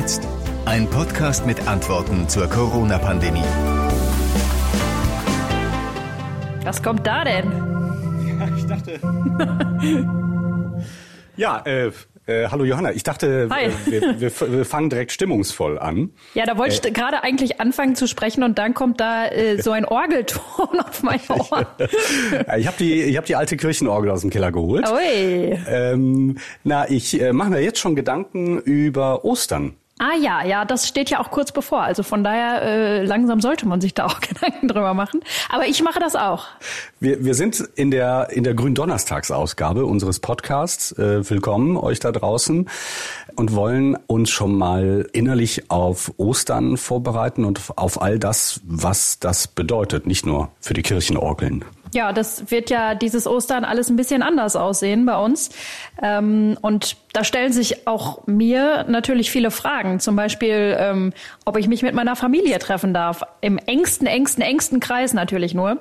jetzt? Ein Podcast mit Antworten zur Corona-Pandemie. Was kommt da denn? Ja, ich dachte. ja, äh, äh, hallo Johanna. Ich dachte, äh, wir, wir, wir fangen direkt stimmungsvoll an. Ja, da wollte ich gerade eigentlich anfangen zu sprechen und dann kommt da äh, so ein Orgelton auf mein Ohr. Ich habe die, ich hab die alte Kirchenorgel aus dem Keller geholt. Ui. Ähm, na, ich äh, mache mir jetzt schon Gedanken über Ostern. Ah ja, ja, das steht ja auch kurz bevor. Also von daher äh, langsam sollte man sich da auch Gedanken drüber machen. Aber ich mache das auch. Wir, wir sind in der, in der Gründonnerstagsausgabe unseres Podcasts. Äh, willkommen euch da draußen und wollen uns schon mal innerlich auf Ostern vorbereiten und auf all das, was das bedeutet. Nicht nur für die Kirchenorgeln. Ja, das wird ja dieses Ostern alles ein bisschen anders aussehen bei uns. Ähm, und da stellen sich auch mir natürlich viele Fragen. Zum Beispiel, ähm, ob ich mich mit meiner Familie treffen darf. Im engsten, engsten, engsten Kreis natürlich nur.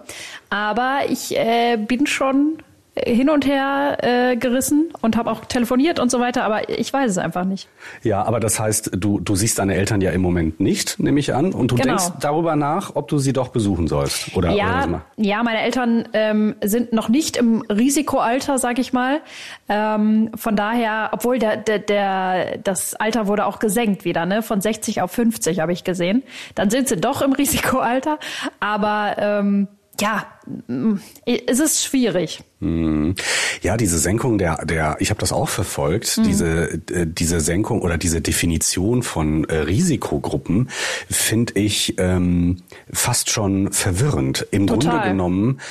Aber ich äh, bin schon hin und her äh, gerissen und habe auch telefoniert und so weiter, aber ich weiß es einfach nicht. Ja, aber das heißt, du, du siehst deine Eltern ja im Moment nicht, nehme ich an, und du Genau. denkst darüber nach, ob du sie doch besuchen sollst. Oder, oder Ja, mal. ja, meine Eltern ähm, sind noch nicht im Risikoalter, sag ich mal. Ähm, von daher, obwohl der, der, der, das Alter wurde auch gesenkt wieder, ne? Von 60 auf 50 habe ich gesehen. Dann sind sie doch im Risikoalter. Aber ähm, ja, es ist schwierig. Hm. Ja, diese Senkung der, der, ich habe das auch verfolgt, Mhm. diese, äh, diese Senkung oder diese Definition von äh, Risikogruppen finde ich ähm, fast schon verwirrend. Im Total. Grunde genommen,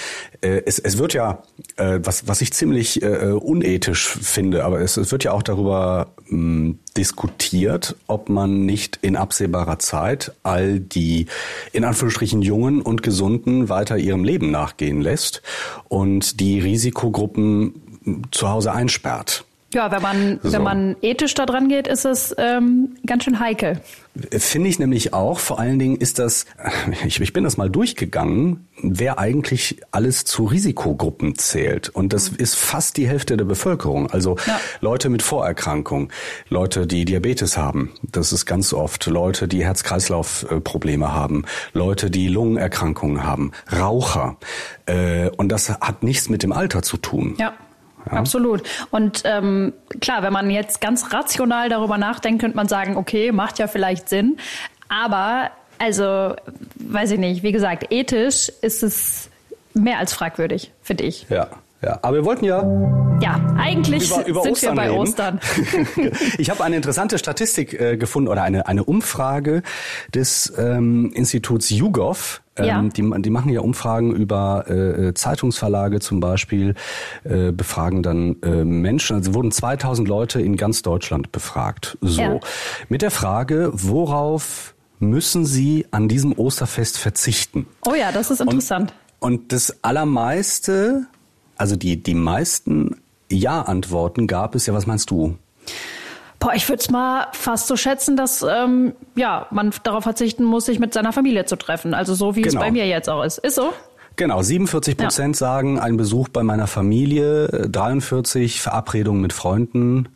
äh, es, es wird ja, äh, was, was ich ziemlich äh, unethisch finde, aber es, es wird ja auch darüber mh, diskutiert, ob man nicht in absehbarer Zeit all die in Anführungsstrichen Jungen und Gesunden weiter ihrem Leben nachgehen lässt und die Risikogruppen zu Hause einsperrt. Ja, wenn man, So. wenn man ethisch da dran geht, ist es ähm, ganz schön heikel. Finde ich nämlich auch. Vor allen Dingen ist das, ich, ich bin das mal durchgegangen, wer eigentlich alles zu Risikogruppen zählt. Und das ist fast die Hälfte der Bevölkerung. Also Ja. Leute mit Vorerkrankung, Leute, die Diabetes haben. Das ist ganz oft. Leute, die Herz-Kreislauf-Probleme haben. Leute, die Lungenerkrankungen haben. Raucher. Äh, Und das hat nichts mit dem Alter zu tun. Ja. Absolut. Und ähm, klar, wenn man jetzt ganz rational darüber nachdenkt, könnte man sagen, okay, macht ja vielleicht Sinn. Aber, also, weiß ich nicht, wie gesagt, ethisch ist es mehr als fragwürdig, finde ich. Ja. Ja, aber wir wollten ja Ja, eigentlich über, über sind Ostern wir bei reden. Ostern. ich habe eine interessante Statistik äh, gefunden oder eine, eine Umfrage des ähm, Instituts YouGov. Ähm, Ja. die, die machen ja Umfragen über äh, Zeitungsverlage zum Beispiel, äh, befragen dann äh, Menschen. Also wurden 2000 Leute in ganz Deutschland befragt. So. Ja. Mit der Frage, worauf müssen sie an diesem Osterfest verzichten? Oh ja, das ist interessant. Und das Allermeiste, also die, die meisten Ja-Antworten gab es ja, was meinst du? Boah, ich würde es mal fast so schätzen, dass ähm, ja, man darauf verzichten muss, sich mit seiner Familie zu treffen. Also so wie Genau. es bei mir jetzt auch ist. Ist so? Genau, 47 Prozent sagen ein Besuch bei meiner Familie, 43 Verabredungen mit Freunden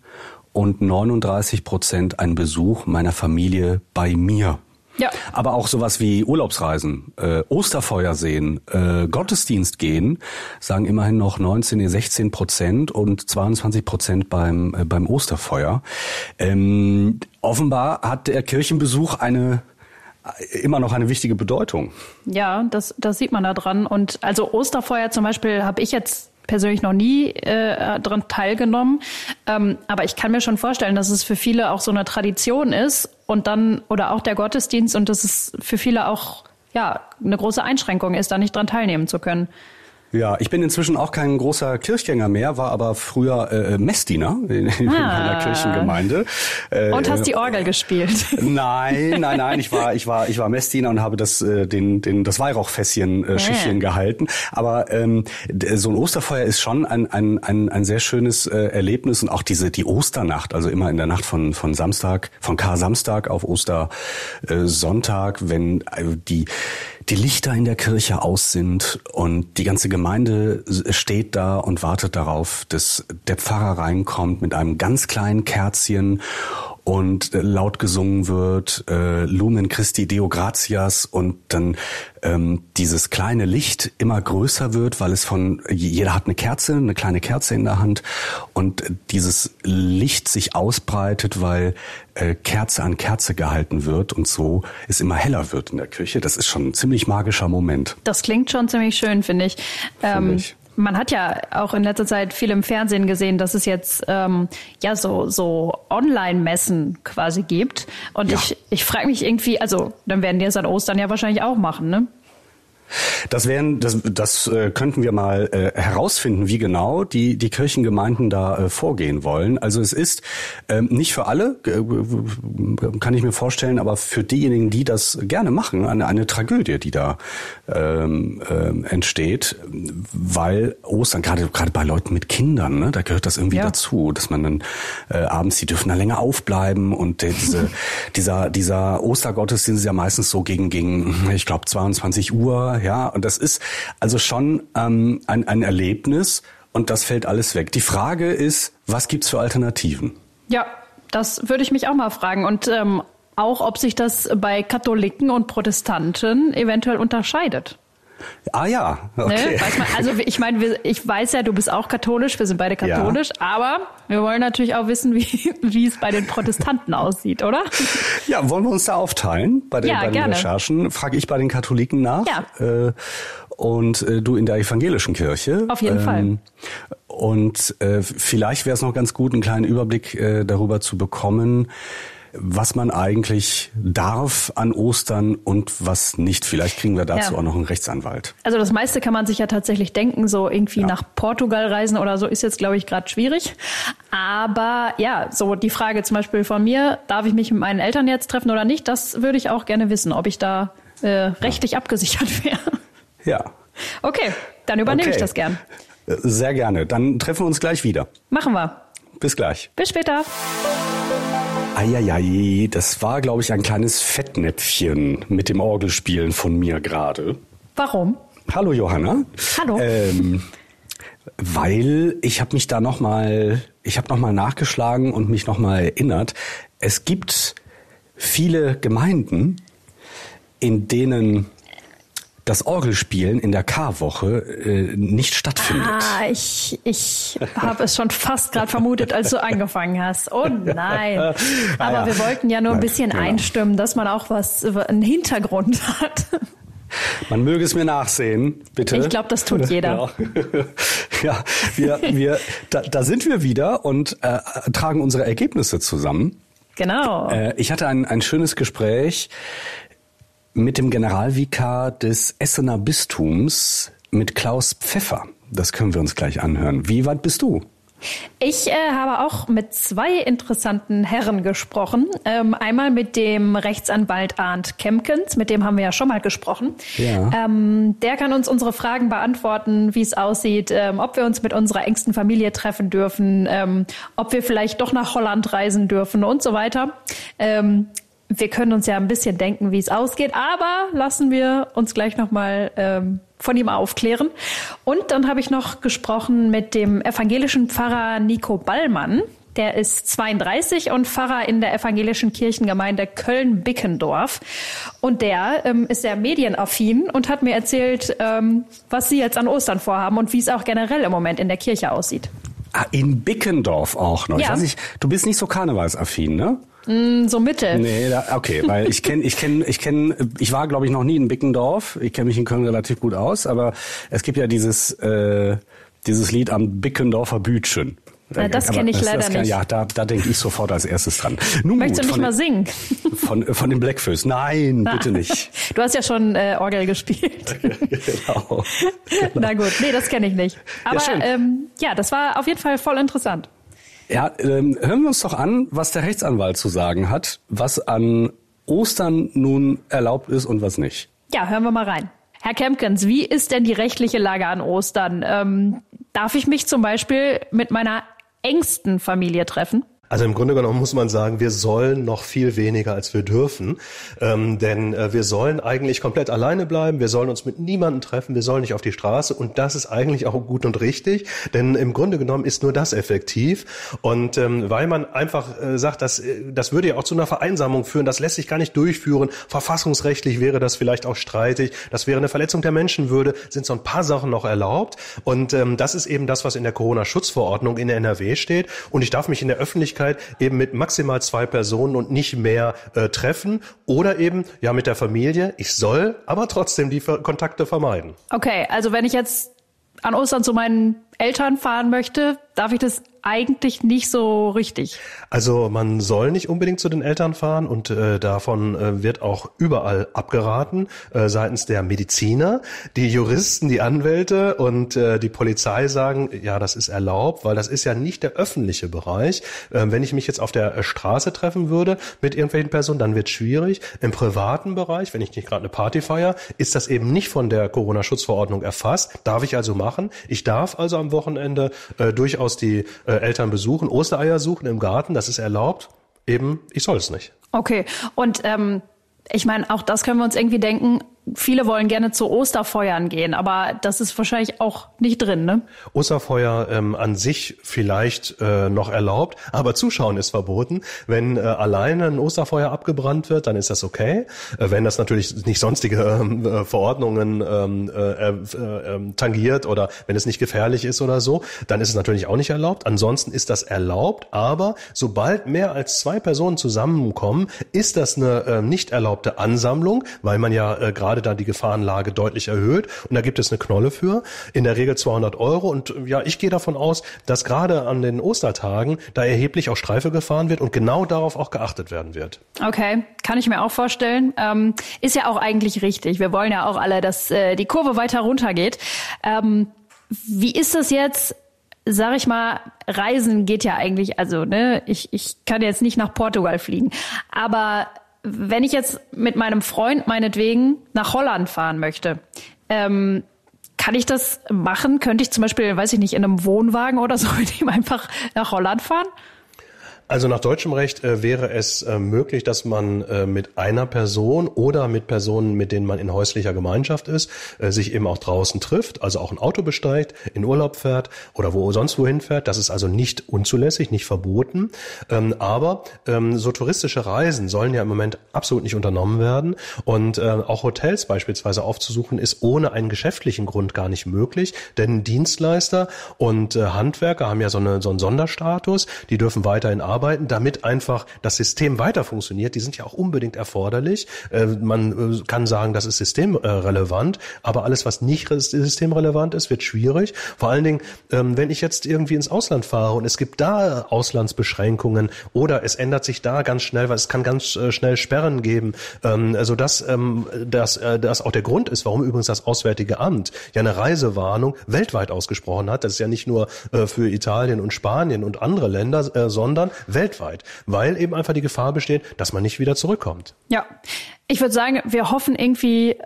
und 39 Prozent ein Besuch meiner Familie bei mir. Ja. Aber auch sowas wie Urlaubsreisen, äh, Osterfeuer sehen, äh, Gottesdienst gehen, sagen immerhin noch 19, nee, 16 Prozent und 22 Prozent beim, äh, beim Osterfeuer. Ähm, offenbar hat der Kirchenbesuch eine äh, immer noch eine wichtige Bedeutung. Ja, das, das sieht man da dran. Und also Osterfeuer zum Beispiel habe ich jetzt persönlich noch nie äh, dran teilgenommen. Ähm, aber ich kann mir schon vorstellen, dass es für viele auch so eine Tradition ist und dann, oder auch der Gottesdienst und dass es für viele auch ja, eine große Einschränkung ist, da nicht dran teilnehmen zu können. Ja, ich bin inzwischen auch kein großer Kirchgänger mehr, war aber früher äh, Messdiener in, in Ah. meiner Kirchengemeinde. Äh, Und hast die Orgel gespielt. Nein, nein, nein, ich war, ich war, ich war Messdiener und habe das, äh, den, den, das Weihrauchfässchen äh, Schiffchen gehalten. Aber ähm, so ein Osterfeuer ist schon ein, ein, ein, ein sehr schönes äh, Erlebnis und auch diese die Osternacht, also immer in der Nacht von von Samstag, von Kar-Samstag auf Ostersonntag, äh, Sonntag, wenn äh, die die Lichter in der Kirche aus sind und die ganze Gemeinde steht da und wartet darauf, dass der Pfarrer reinkommt mit einem ganz kleinen Kerzchen und äh, laut gesungen wird, äh, Lumen Christi Deo Gratias und dann ähm, dieses kleine Licht immer größer wird, weil es von, jeder hat eine Kerze, eine kleine Kerze in der Hand und dieses Licht sich ausbreitet, weil äh, Kerze an Kerze gehalten wird und so es immer heller wird in der Küche. Das ist schon ein ziemlich magischer Moment. Das klingt schon ziemlich schön, finde ich. Ähm, ich. Man hat ja auch in letzter Zeit viel im Fernsehen gesehen, dass es jetzt ähm, ja so so Online-Messen quasi gibt. Und ja. ich ich frage mich irgendwie, also dann werden die es an Ostern ja wahrscheinlich auch machen, ne? Das wären, das, das äh, könnten wir mal äh, herausfinden, wie genau die die Kirchengemeinden da äh, vorgehen wollen. Also es ist ähm, nicht für alle, äh, kann ich mir vorstellen, aber für diejenigen, die das gerne machen, eine, eine Tragödie, die da ähm, ähm, entsteht, weil Ostern gerade gerade bei Leuten mit Kindern, ne, da gehört das irgendwie ja. dazu, dass man dann äh, abends, die dürfen da länger aufbleiben und äh, diese dieser dieser Ostergottesdienst ist ja meistens so gegen gegen ich glaube 22 Uhr ja, und das ist also schon ähm, ein, ein Erlebnis und das fällt alles weg. Die Frage ist, was gibt's für Alternativen? Ja, das würde ich mich auch mal fragen. Und ähm, auch, ob sich das bei Katholiken und Protestanten eventuell unterscheidet. Ah ja, ne? okay. Ne? Man, also ich meine, ich weiß ja, du bist auch katholisch, wir sind beide katholisch, ja. aber wir wollen natürlich auch wissen, wie, wie es bei den Protestanten aussieht, oder? Ja, wollen wir uns da aufteilen bei den, ja, bei den Recherchen? Frage ich bei den Katholiken nach. Ja. Äh, und äh, du in der evangelischen Kirche. Auf jeden ähm, Fall. Und äh, vielleicht wäre es noch ganz gut, einen kleinen Überblick äh, darüber zu bekommen, was man eigentlich darf an Ostern und was nicht. Vielleicht kriegen wir dazu ja. auch noch einen Rechtsanwalt. Also das meiste kann man sich ja tatsächlich denken, so irgendwie ja. nach Portugal reisen oder so ist jetzt, glaube ich, gerade schwierig. Aber ja, so die Frage zum Beispiel von mir, darf ich mich mit meinen Eltern jetzt treffen oder nicht, das würde ich auch gerne wissen, ob ich da äh, rechtlich ja. abgesichert wäre. Ja. Okay, dann übernehme okay. ich das gern. Sehr gerne. Dann treffen wir uns gleich wieder. Machen wir. Bis gleich. Bis später. Eieiei, das war, glaube ich, ein kleines Fettnäpfchen mit dem Orgelspielen von mir gerade. Warum? Hallo Johanna. Hallo. Ähm, weil ich habe mich da noch mal, ich habe noch mal nachgeschlagen und mich noch mal erinnert. Es gibt viele Gemeinden, in denen das Orgelspielen in der Karwoche äh, nicht stattfindet. Ah, ich, ich habe es schon fast gerade vermutet, als du angefangen hast. Oh nein. Aber ah, ja. wir wollten ja nur ein bisschen genau. einstimmen, dass man auch was, einen Hintergrund hat. Man möge es mir nachsehen, bitte. Ich glaube, das tut jeder. Ja, ja wir, wir, da, da sind wir wieder und äh, tragen unsere Ergebnisse zusammen. Genau. Äh, ich hatte ein, ein schönes Gespräch mit dem Generalvikar des Essener Bistums, mit Klaus Pfeffer. Das können wir uns gleich anhören. Wie weit bist du? Ich äh, habe auch mit zwei interessanten Herren gesprochen. Ähm, einmal mit dem Rechtsanwalt Arndt Kemkens, mit dem haben wir ja schon mal gesprochen. Ja. Ähm, der kann uns unsere Fragen beantworten, wie es aussieht, ähm, ob wir uns mit unserer engsten Familie treffen dürfen, ähm, ob wir vielleicht doch nach Holland reisen dürfen und so weiter. Wir können uns ja ein bisschen denken, wie es ausgeht, aber lassen wir uns gleich nochmal ähm, von ihm aufklären. Und dann habe ich noch gesprochen mit dem evangelischen Pfarrer Nico Ballmann. Der ist 32 und Pfarrer in der evangelischen Kirchengemeinde Köln-Bickendorf. Und der ähm, ist sehr medienaffin und hat mir erzählt, ähm, was sie jetzt an Ostern vorhaben und wie es auch generell im Moment in der Kirche aussieht. Ah, in Bickendorf auch noch. Ja. Ich weiß nicht, du bist nicht so karnevalsaffin, ne? Mm, so mittel. Nee, da, okay, weil ich kenne, ich kenne, ich kenne, ich war glaube ich noch nie in Bickendorf. Ich kenne mich in Köln relativ gut aus, aber es gibt ja dieses äh, dieses Lied am Bickendorfer Bütchen. Ja, das kenne ich das, leider das kann, nicht. Ja, da, da denke ich sofort als erstes dran. Nun Möchtest gut, du nicht mal singen? Von, von den Blackfoes. Nein, ah. bitte nicht. Du hast ja schon äh, Orgel gespielt. genau. Na gut, nee, das kenne ich nicht. Aber ja, ähm, ja, das war auf jeden Fall voll interessant. Ja, ähm, hören wir uns doch an, was der Rechtsanwalt zu sagen hat, was an Ostern nun erlaubt ist und was nicht. Ja, hören wir mal rein. Herr Kempkens, wie ist denn die rechtliche Lage an Ostern? Ähm, darf ich mich zum Beispiel mit meiner engsten Familie treffen? Also im Grunde genommen muss man sagen, wir sollen noch viel weniger, als wir dürfen. Ähm, denn äh, wir sollen eigentlich komplett alleine bleiben, wir sollen uns mit niemandem treffen, wir sollen nicht auf die Straße und das ist eigentlich auch gut und richtig, denn im Grunde genommen ist nur das effektiv. Und ähm, weil man einfach äh, sagt, dass, äh, das würde ja auch zu einer Vereinsamung führen, das lässt sich gar nicht durchführen, verfassungsrechtlich wäre das vielleicht auch streitig, das wäre eine Verletzung der Menschenwürde, sind so ein paar Sachen noch erlaubt. Und ähm, das ist eben das, was in der Corona-Schutzverordnung in der NRW steht. Und ich darf mich in der Öffentlichkeit eben mit maximal zwei Personen und nicht mehr äh, treffen oder eben ja mit der Familie. Ich soll aber trotzdem die Kontakte vermeiden. Okay, also wenn ich jetzt an Ostern zu meinen Eltern fahren möchte, darf ich das eigentlich nicht so richtig. Also man soll nicht unbedingt zu den Eltern fahren und äh, davon äh, wird auch überall abgeraten äh, seitens der Mediziner, die Juristen, die Anwälte und äh, die Polizei sagen, ja, das ist erlaubt, weil das ist ja nicht der öffentliche Bereich. Äh, wenn ich mich jetzt auf der äh, Straße treffen würde mit irgendwelchen Personen, dann wird schwierig. Im privaten Bereich, wenn ich nicht gerade eine Party feiere, ist das eben nicht von der Corona-Schutzverordnung erfasst. Darf ich also machen. Ich darf also am Wochenende äh, durchaus die äh, Eltern besuchen, Ostereier suchen im Garten, das ist erlaubt. Eben, ich soll es nicht. Okay, und ähm, ich meine, auch das können wir uns irgendwie denken, viele wollen gerne zu Osterfeuern gehen, aber das ist wahrscheinlich auch nicht drin, ne? Osterfeuer ähm, an sich vielleicht äh, noch erlaubt, aber Zuschauen ist verboten. Wenn äh, alleine ein Osterfeuer abgebrannt wird, dann ist das okay. Äh, wenn das natürlich nicht sonstige ähm, äh, Verordnungen ähm, äh, äh, ähm, tangiert oder wenn es nicht gefährlich ist oder so, dann ist es natürlich auch nicht erlaubt. Ansonsten ist das erlaubt, aber sobald mehr als zwei Personen zusammenkommen, ist das eine nicht erlaubte Ansammlung, weil man ja gerade gerade da die Gefahrenlage deutlich erhöht. Und da gibt es eine Knolle für, in der Regel 200 Euro. Und ja, ich gehe davon aus, dass gerade an den Ostertagen da erheblich auch Streife gefahren wird und genau darauf auch geachtet werden wird. Okay, kann ich mir auch vorstellen. Ähm, ist ja auch eigentlich richtig. Wir wollen ja auch alle, dass äh, die Kurve weiter runtergeht. Ähm, wie ist das jetzt? sag ich mal, Reisen geht ja eigentlich, also ne, ich, ich kann jetzt nicht nach Portugal fliegen, aber wenn ich jetzt mit meinem Freund meinetwegen nach Holland fahren möchte, ähm, kann ich das machen? Könnte ich zum Beispiel, weiß ich nicht, in einem Wohnwagen oder so mit ihm einfach nach Holland fahren? Also nach deutschem Recht äh, wäre es äh, möglich, dass man äh, mit einer Person oder mit Personen, mit denen man in häuslicher Gemeinschaft ist, äh, sich eben auch draußen trifft, also auch ein Auto besteigt, in Urlaub fährt oder wo sonst wohin fährt. Das ist also nicht unzulässig, nicht verboten. Ähm, aber ähm, so touristische Reisen sollen ja im Moment absolut nicht unternommen werden. Und äh, auch Hotels beispielsweise aufzusuchen, ist ohne einen geschäftlichen Grund gar nicht möglich. Denn Dienstleister und äh, Handwerker haben ja so, eine, so einen Sonderstatus. Die dürfen weiterhin arbeiten arbeiten, damit einfach das System weiter funktioniert. Die sind ja auch unbedingt erforderlich. Äh, man äh, kann sagen, das ist systemrelevant, aber alles, was nicht systemrelevant ist, wird schwierig. Vor allen Dingen, ähm, wenn ich jetzt irgendwie ins Ausland fahre und es gibt da Auslandsbeschränkungen oder es ändert sich da ganz schnell, weil es kann ganz äh, schnell Sperren geben, ähm, also dass ähm, das, das auch der Grund ist, warum übrigens das Auswärtige Amt ja eine Reisewarnung weltweit ausgesprochen hat. Das ist ja nicht nur für Italien und Spanien und andere Länder, sondern weltweit, weil eben einfach die Gefahr besteht, dass man nicht wieder zurückkommt. Ja, ich würde sagen, wir hoffen irgendwie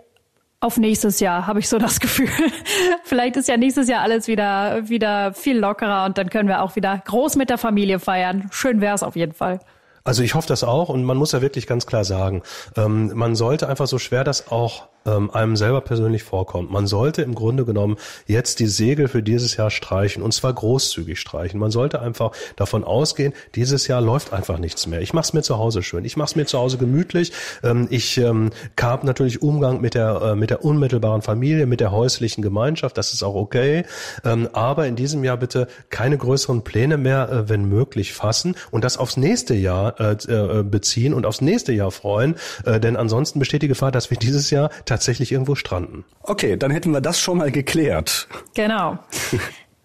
auf nächstes Jahr, habe ich so das Gefühl. Vielleicht ist ja nächstes Jahr alles wieder, wieder viel lockerer und dann können wir auch wieder groß mit der Familie feiern. Schön wäre es auf jeden Fall. Also ich hoffe das auch und man muss ja wirklich ganz klar sagen, ähm, man sollte einfach so schwer das auch ähm, einem selber persönlich vorkommt. Man sollte im Grunde genommen jetzt die Segel für dieses Jahr streichen und zwar großzügig streichen. Man sollte einfach davon ausgehen, dieses Jahr läuft einfach nichts mehr. Ich mache es mir zu Hause schön. Ich mache es mir zu Hause gemütlich. Ähm, ich ähm, habe natürlich Umgang mit der äh, mit der unmittelbaren Familie, mit der häuslichen Gemeinschaft. Das ist auch okay. Ähm, aber in diesem Jahr bitte keine größeren Pläne mehr, äh, wenn möglich, fassen und das aufs nächste Jahr äh, äh beziehen und aufs nächste Jahr freuen. Äh, denn ansonsten besteht die Gefahr, dass wir dieses Jahr tatsächlich irgendwo stranden. Okay, dann hätten wir das schon mal geklärt. Genau.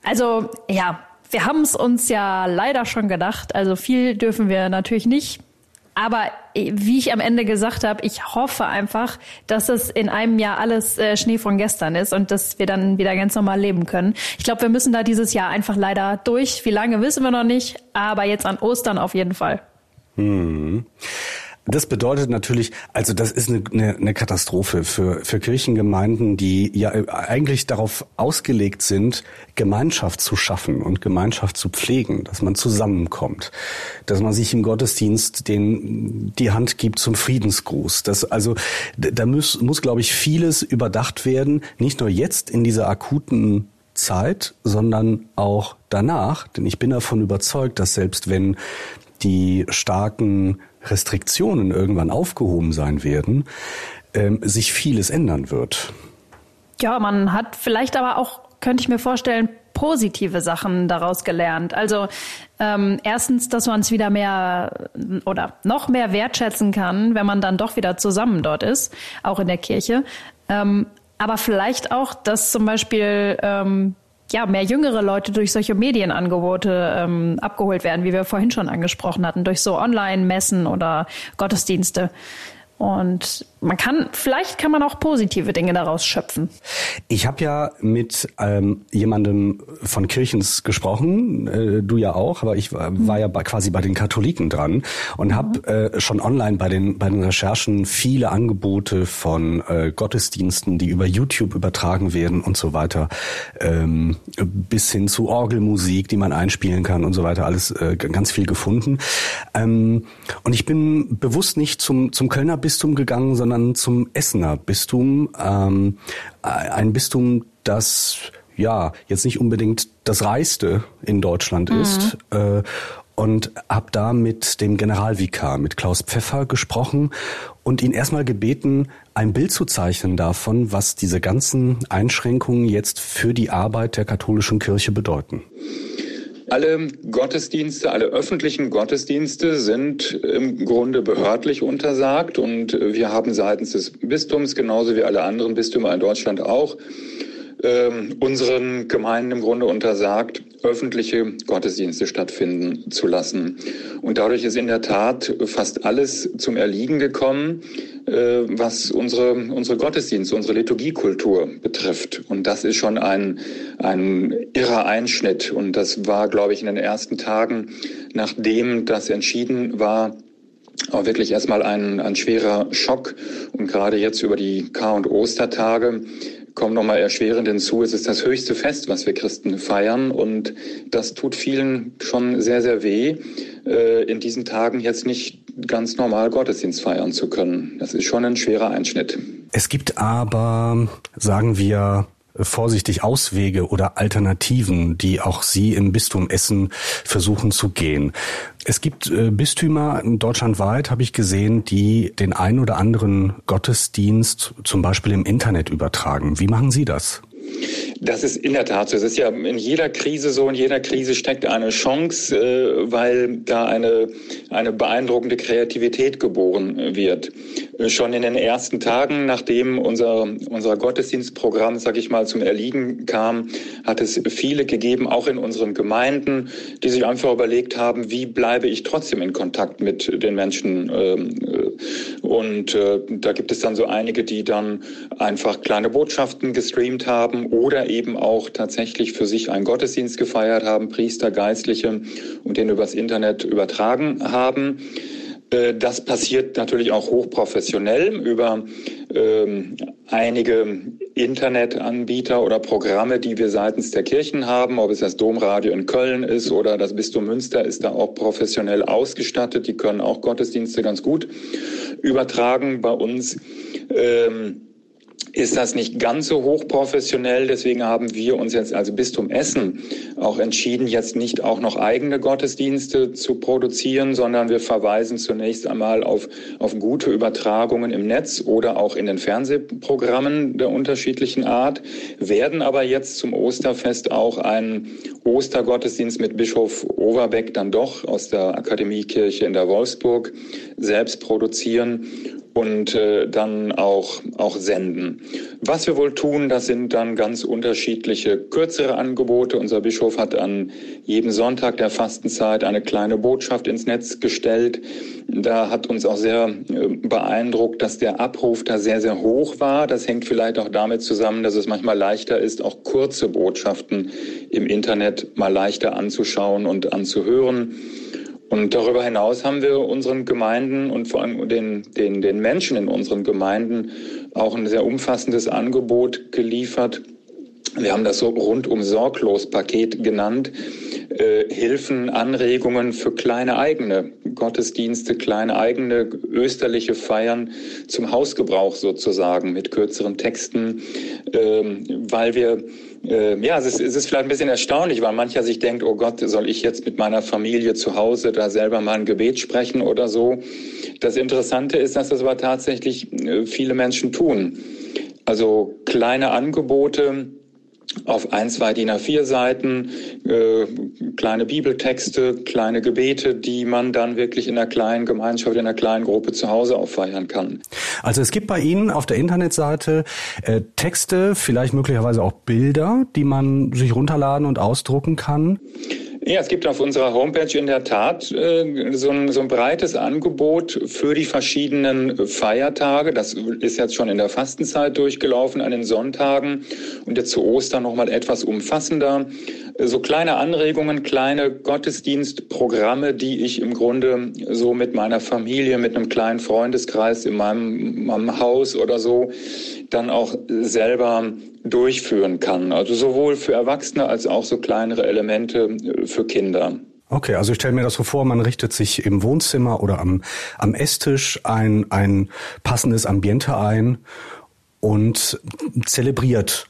Also ja, wir haben es uns ja leider schon gedacht. Also viel dürfen wir natürlich nicht. Aber äh, wie ich am Ende gesagt habe, ich hoffe einfach, dass es in einem Jahr alles äh, Schnee von gestern ist und dass wir dann wieder ganz normal leben können. Ich glaube, wir müssen da dieses Jahr einfach leider durch. Wie lange wissen wir noch nicht, aber jetzt an Ostern auf jeden Fall. Hm. Das bedeutet natürlich, also das ist eine, eine, Katastrophe für, für Kirchengemeinden, die ja eigentlich darauf ausgelegt sind, Gemeinschaft zu schaffen und Gemeinschaft zu pflegen, dass man zusammenkommt, dass man sich im Gottesdienst den, die Hand gibt zum Friedensgruß. Das, also da muss, muss, glaube ich, vieles überdacht werden, nicht nur jetzt in dieser akuten Zeit, sondern auch danach. Denn ich bin davon überzeugt, dass selbst wenn die starken Restriktionen irgendwann aufgehoben sein werden, ähm, sich vieles ändern wird. Ja, man hat vielleicht aber auch, könnte ich mir vorstellen, positive Sachen daraus gelernt. Also ähm, erstens, dass man es wieder mehr oder noch mehr wertschätzen kann, wenn man dann doch wieder zusammen dort ist, auch in der Kirche. Ähm, aber vielleicht auch, dass zum Beispiel ähm, ja, mehr jüngere Leute durch solche Medienangebote ähm, abgeholt werden, wie wir vorhin schon angesprochen hatten, durch so Online-Messen oder Gottesdienste. Und man kann, vielleicht kann man auch positive Dinge daraus schöpfen. Ich habe ja mit ähm, jemandem von Kirchens gesprochen, äh, du ja auch, aber ich war, mhm. war ja bei, quasi bei den Katholiken dran und mhm. habe äh, schon online bei den bei den Recherchen viele Angebote von äh, Gottesdiensten, die über YouTube übertragen werden und so weiter, ähm, bis hin zu Orgelmusik, die man einspielen kann und so weiter, alles äh, ganz viel gefunden. Ähm, und ich bin bewusst nicht zum zum Kölner Bistum gegangen, sondern sondern zum Essener Bistum. Ähm, ein Bistum, das ja jetzt nicht unbedingt das reichste in Deutschland mhm. ist. Äh, und habe da mit dem Generalvikar, mit Klaus Pfeffer gesprochen und ihn erstmal gebeten, ein Bild zu zeichnen davon, was diese ganzen Einschränkungen jetzt für die Arbeit der katholischen Kirche bedeuten. Alle Gottesdienste, alle öffentlichen Gottesdienste sind im Grunde behördlich untersagt. Und wir haben seitens des Bistums, genauso wie alle anderen Bistümer in Deutschland auch, ähm, unseren Gemeinden im Grunde untersagt, öffentliche Gottesdienste stattfinden zu lassen. Und dadurch ist in der Tat fast alles zum Erliegen gekommen, äh, was unsere, unsere Gottesdienste, unsere Liturgiekultur betrifft. Und das ist schon ein, ein irrer Einschnitt. Und das war, glaube ich, in den ersten Tagen, nachdem das entschieden war, auch wirklich erstmal ein, ein schwerer Schock. Und gerade jetzt über die Kar- und Ostertage kommt nochmal erschwerend hinzu, es ist das höchste Fest, was wir Christen feiern und das tut vielen schon sehr, sehr weh, äh, in diesen Tagen jetzt nicht ganz normal Gottesdienst feiern zu können. Das ist schon ein schwerer Einschnitt. Es gibt aber, sagen wir, vorsichtig Auswege oder Alternativen, die auch Sie im Bistum Essen versuchen zu gehen. Es gibt äh, Bistümer deutschlandweit, habe ich gesehen, die den ein oder anderen Gottesdienst zum Beispiel im Internet übertragen. Wie machen Sie das? Das ist in der Tat so. Es ist ja in jeder Krise so, in jeder Krise steckt eine Chance, äh, weil da eine, eine beeindruckende Kreativität geboren wird. Äh, schon in den ersten Tagen, nachdem unser, unser Gottesdienstprogramm, sag ich mal, zum Erliegen kam, hat es viele gegeben, auch in unseren Gemeinden, die sich einfach überlegt haben, wie bleibe ich trotzdem in Kontakt mit den Menschen. Ähm, äh, und da gibt es dann so einige, die dann einfach kleine Botschaften gestreamt haben oder eben auch tatsächlich für sich einen Gottesdienst gefeiert haben, Priester, Geistliche und den übers Internet übertragen haben. Äh, das passiert natürlich auch hochprofessionell über ähm, einige Internetanbieter oder Programme, die wir seitens der Kirchen haben, ob es das Domradio in Köln ist oder das Bistum Münster ist da auch professionell ausgestattet. Die können auch Gottesdienste ganz gut übertragen. Bei uns ähm, ist das nicht ganz so hochprofessionell. Deswegen haben wir uns jetzt als Bistum Essen auch entschieden, jetzt nicht auch noch eigene Gottesdienste zu produzieren, sondern wir verweisen zunächst einmal auf, auf gute Übertragungen im Netz oder auch in den Fernsehprogrammen der unterschiedlichen Art, werden aber jetzt zum Osterfest auch einen Ostergottesdienst mit Bischof Overbeck dann doch aus der Akademiekirche in der Wolfsburg selbst produzieren und äh, dann auch, auch senden. Was wir wohl tun, das sind dann ganz unterschiedliche kürzere Angebote. Unser Bischof hat an jedem Sonntag der Fastenzeit eine kleine Botschaft ins Netz gestellt. Da hat uns auch sehr äh, beeindruckt, dass der Abruf da sehr, sehr hoch war. Das hängt vielleicht auch damit zusammen, dass es manchmal leichter ist, auch kurze Botschaften im Internet mal leichter anzuschauen und anzuhören. Und darüber hinaus haben wir unseren Gemeinden und vor allem den, den, den Menschen in unseren Gemeinden auch ein sehr umfassendes Angebot geliefert. Wir haben das so rundum sorglos Paket genannt. Äh, Hilfen, Anregungen für kleine eigene Gottesdienste, kleine eigene österliche Feiern zum Hausgebrauch sozusagen mit kürzeren Texten, ähm, weil wir äh, ja, es ist, es ist vielleicht ein bisschen erstaunlich, weil mancher sich denkt, oh Gott, soll ich jetzt mit meiner Familie zu Hause da selber mal ein Gebet sprechen oder so. Das Interessante ist, dass das aber tatsächlich äh, viele Menschen tun. Also kleine Angebote, auf ein, zwei DIN A4 Seiten, äh, kleine Bibeltexte, kleine Gebete, die man dann wirklich in einer kleinen Gemeinschaft, in einer kleinen Gruppe zu Hause auch kann. Also es gibt bei Ihnen auf der Internetseite äh, Texte, vielleicht möglicherweise auch Bilder, die man sich runterladen und ausdrucken kann. Ja, es gibt auf unserer Homepage in der Tat äh, so, ein, so ein breites Angebot für die verschiedenen Feiertage. Das ist jetzt schon in der Fastenzeit durchgelaufen, an den Sonntagen und jetzt zu Ostern nochmal etwas umfassender. So kleine Anregungen, kleine Gottesdienstprogramme, die ich im Grunde so mit meiner Familie, mit einem kleinen Freundeskreis in meinem, meinem Haus oder so dann auch selber durchführen kann. Also sowohl für Erwachsene als auch so kleinere Elemente äh, für Kinder. Okay, also ich stelle mir das so vor, man richtet sich im Wohnzimmer oder am, am Esstisch ein, ein passendes Ambiente ein und zelebriert.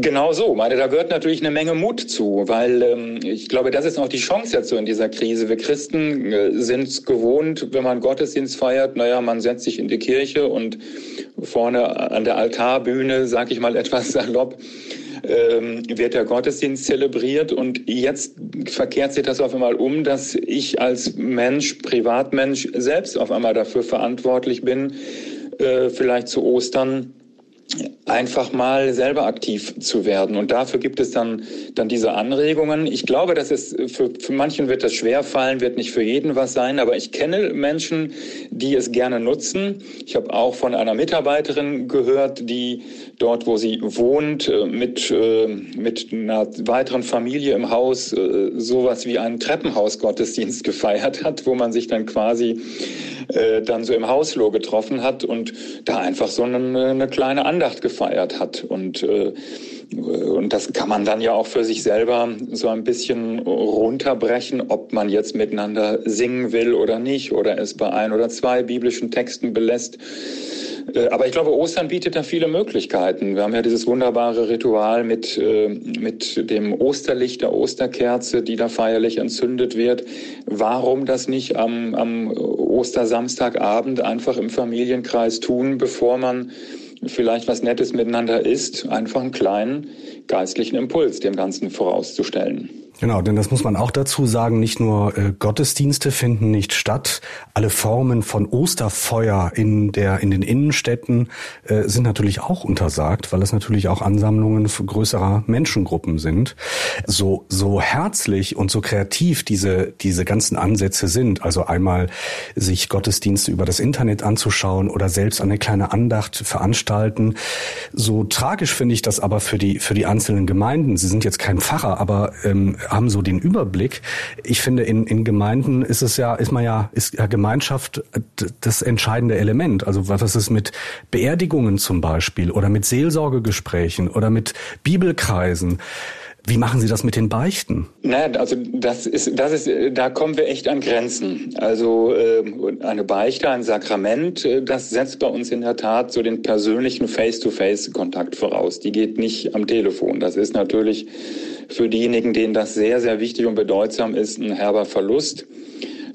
Genau so. Meine, da gehört natürlich eine Menge Mut zu, weil ähm, ich glaube, das ist auch die Chance jetzt so in dieser Krise. Wir Christen äh, sind gewohnt, wenn man Gottesdienst feiert, naja, man setzt sich in die Kirche und vorne an der Altarbühne, sag ich mal etwas salopp, ähm, wird der Gottesdienst zelebriert und jetzt verkehrt sich das auf einmal um, dass ich als Mensch, Privatmensch selbst auf einmal dafür verantwortlich bin, äh, vielleicht zu Ostern einfach mal selber aktiv zu werden. Und dafür gibt es dann, dann diese Anregungen. Ich glaube, dass es für, für manchen wird das schwer fallen, wird nicht für jeden was sein, aber ich kenne Menschen, die es gerne nutzen. Ich habe auch von einer Mitarbeiterin gehört, die dort, wo sie wohnt, äh, mit, äh, mit einer weiteren Familie im Haus äh, sowas wie einen Treppenhausgottesdienst gefeiert hat, wo man sich dann quasi dann so im Hausflur getroffen hat und da einfach so eine, eine kleine Andacht gefeiert hat. Und und das kann man dann ja auch für sich selber so ein bisschen runterbrechen, ob man jetzt miteinander singen will oder nicht oder es bei ein oder zwei biblischen Texten belässt. Äh, aber ich glaube, Ostern bietet da viele Möglichkeiten. Wir haben ja dieses wunderbare Ritual mit, äh, mit dem Osterlicht, der Osterkerze, die da feierlich entzündet wird. Warum das nicht am, am Ostersamstagabend einfach im Familienkreis tun, bevor man vielleicht was Nettes miteinander isst, einfach einen kleinen geistlichen Impuls dem Ganzen vorauszustellen. Genau, denn das muss man auch dazu sagen, nicht nur äh, Gottesdienste finden nicht statt, alle Formen von Osterfeuer in der in den Innenstädten äh, sind natürlich auch untersagt, weil es natürlich auch Ansammlungen größerer Menschengruppen sind. So so herzlich und so kreativ diese diese ganzen Ansätze sind, also einmal sich Gottesdienste über das Internet anzuschauen oder selbst eine kleine Andacht veranstalten. So tragisch finde ich das aber für die für die einzelnen Gemeinden. Sie sind jetzt kein Pfarrer, aber ähm, haben so den Überblick. Ich finde, in, in Gemeinden ist es ja, ist man ja, ist ja Gemeinschaft das entscheidende Element. Also was ist mit Beerdigungen zum Beispiel oder mit Seelsorgegesprächen oder mit Bibelkreisen? Wie machen Sie das mit den Beichten? Naja, also das ist, das ist, da kommen wir echt an Grenzen. Also äh, eine Beichte, ein Sakrament, äh, das setzt bei uns in der Tat so den persönlichen Face-to-Face-Kontakt voraus. Die geht nicht am Telefon. Das ist natürlich für diejenigen, denen das sehr, sehr wichtig und bedeutsam ist, ein herber Verlust.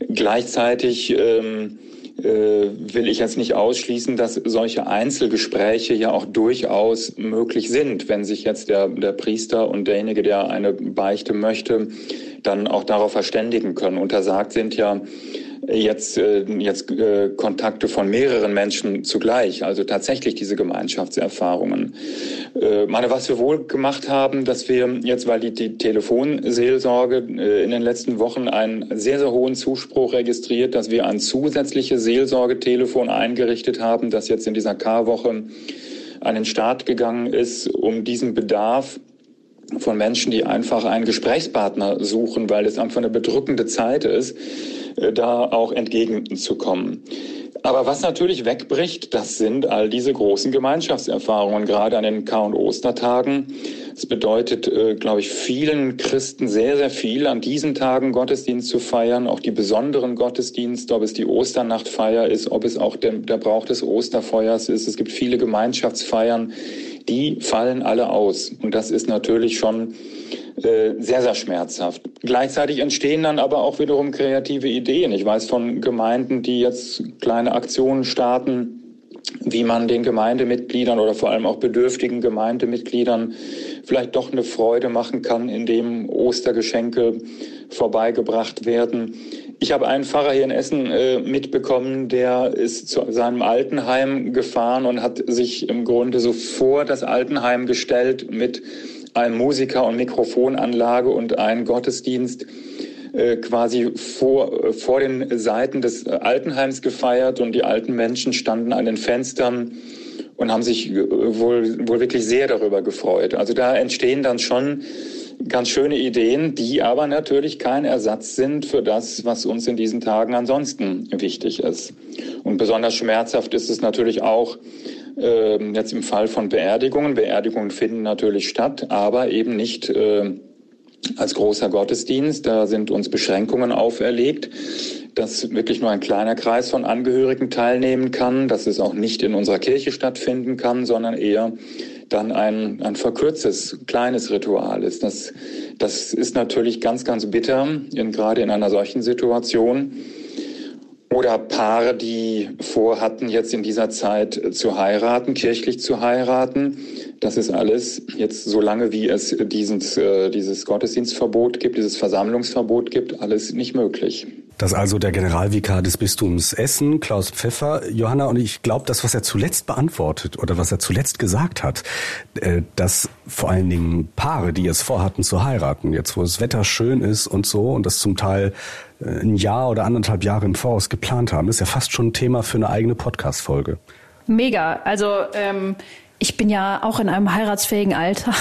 Gleichzeitig ähm, äh, will ich jetzt nicht ausschließen, dass solche Einzelgespräche ja auch durchaus möglich sind, wenn sich jetzt der, der Priester und derjenige, der eine Beichte möchte, dann auch darauf verständigen können. Untersagt sind ja jetzt, äh, jetzt äh, Kontakte von mehreren Menschen zugleich, also tatsächlich diese Gemeinschaftserfahrungen. Äh, meine, was wir wohl gemacht haben, dass wir jetzt, weil die, die Telefonseelsorge in den letzten Wochen einen sehr, sehr hohen Zuspruch registriert, dass wir ein zusätzliches Seelsorgetelefon eingerichtet haben, das jetzt in dieser K-Woche an den Start gegangen ist, um diesen Bedarf von Menschen, die einfach einen Gesprächspartner suchen, weil es einfach eine bedrückende Zeit ist, äh, da auch entgegenzukommen. Aber was natürlich wegbricht, das sind all diese großen Gemeinschaftserfahrungen, gerade an den Kar- und Ostertagen. Es bedeutet, äh, glaube ich, vielen Christen sehr, sehr viel, an diesen Tagen Gottesdienst zu feiern, auch die besonderen Gottesdienste, ob es die Osternachtfeier ist, ob es auch der Brauch des Osterfeuers ist. Es gibt viele Gemeinschaftsfeiern, die fallen alle aus. Und das ist natürlich schon äh, sehr, sehr schmerzhaft. Gleichzeitig entstehen dann aber auch wiederum kreative Ideen. Ich weiß von Gemeinden, die jetzt kleine Aktionen starten, wie man den Gemeindemitgliedern oder vor allem auch bedürftigen Gemeindemitgliedern vielleicht doch eine Freude machen kann, indem Ostergeschenke vorbeigebracht werden. Ich habe einen Pfarrer hier in Essen äh, mitbekommen, der ist zu seinem Altenheim gefahren und hat sich im Grunde so vor das Altenheim gestellt mit einem Musiker und Mikrofonanlage und einen Gottesdienst äh, quasi vor, vor den Seiten des Altenheims gefeiert und die alten Menschen standen an den Fenstern und haben sich äh, wohl, wohl wirklich sehr darüber gefreut. Also da entstehen dann schon ganz schöne Ideen, die aber natürlich kein Ersatz sind für das, was uns in diesen Tagen ansonsten wichtig ist. Und besonders schmerzhaft ist es natürlich auch äh, jetzt im Fall von Beerdigungen. Beerdigungen finden natürlich statt, aber eben nicht äh, als großer Gottesdienst. Da sind uns Beschränkungen auferlegt dass wirklich nur ein kleiner Kreis von Angehörigen teilnehmen kann, dass es auch nicht in unserer Kirche stattfinden kann, sondern eher dann ein, ein verkürztes, kleines Ritual ist. Das, das ist natürlich ganz, ganz bitter, in, gerade in einer solchen Situation. Oder Paare, die vorhatten, jetzt in dieser Zeit zu heiraten, kirchlich zu heiraten. Das ist alles jetzt, so lange wie es dieses, äh, dieses Gottesdienstverbot gibt, dieses Versammlungsverbot gibt, alles nicht möglich. Das ist also der Generalvikar des Bistums Essen, Klaus Pfeffer. Johanna, und ich glaube, das, was er zuletzt beantwortet oder was er zuletzt gesagt hat, äh, dass vor allen Dingen Paare, die es vorhatten zu heiraten, jetzt wo das Wetter schön ist und so und das zum Teil äh, ein Jahr oder anderthalb Jahre im Voraus geplant haben, ist ja fast schon ein Thema für eine eigene Podcast-Folge. Mega. Also ähm, ich bin ja auch in einem heiratsfähigen Alter.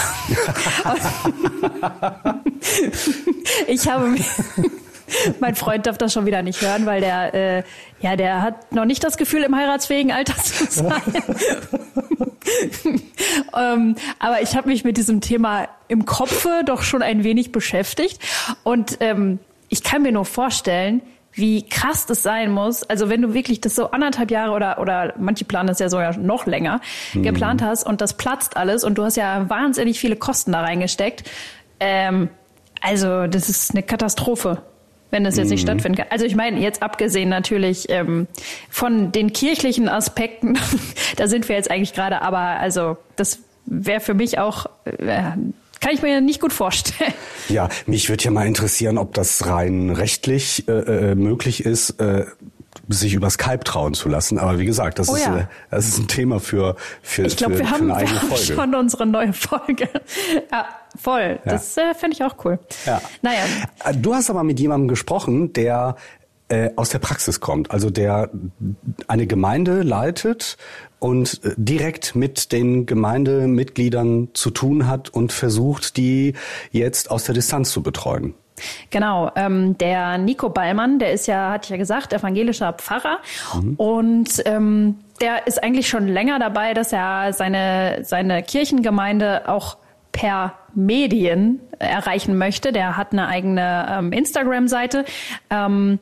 ich habe mein Freund darf das schon wieder nicht hören, weil der, äh, ja, der hat noch nicht das Gefühl, im heiratsfähigen Alter zu sein. ähm, aber ich habe mich mit diesem Thema im Kopfe doch schon ein wenig beschäftigt. Und ähm, ich kann mir nur vorstellen, wie krass das sein muss. Also wenn du wirklich das so anderthalb Jahre oder oder manche planen das ja sogar noch länger mhm. geplant hast und das platzt alles und du hast ja wahnsinnig viele Kosten da reingesteckt. Ähm, also das ist eine Katastrophe wenn das jetzt nicht mhm. stattfinden kann. Also ich meine, jetzt abgesehen natürlich ähm, von den kirchlichen Aspekten, da sind wir jetzt eigentlich gerade, aber also das wäre für mich auch, äh, kann ich mir nicht gut vorstellen. Ja, mich würde ja mal interessieren, ob das rein rechtlich äh, äh möglich ist. Äh, sich über Skype trauen zu lassen. Aber wie gesagt, das, oh ist, ja. äh, das ist ein Thema für, für, ich glaub, für, wir haben, wir haben Folge. schon unsere neue Folge. Ja, voll. Ja. Das äh, fände ich auch cool. Ja. Naja. Äh, du hast aber mit jemandem gesprochen, der äh, aus der Praxis kommt, also der eine Gemeinde leitet und direkt mit den Gemeindemitgliedern zu tun hat und versucht, die jetzt aus der Distanz zu betreuen. Genau, ähm, der Nico Ballmann, der ist ja, hatte ich ja gesagt, evangelischer Pfarrer mhm. und ähm, der ist eigentlich schon länger dabei, dass er seine, seine Kirchengemeinde auch per Medien erreichen möchte. Der hat eine eigene ähm, Instagram-Seite. Ähm,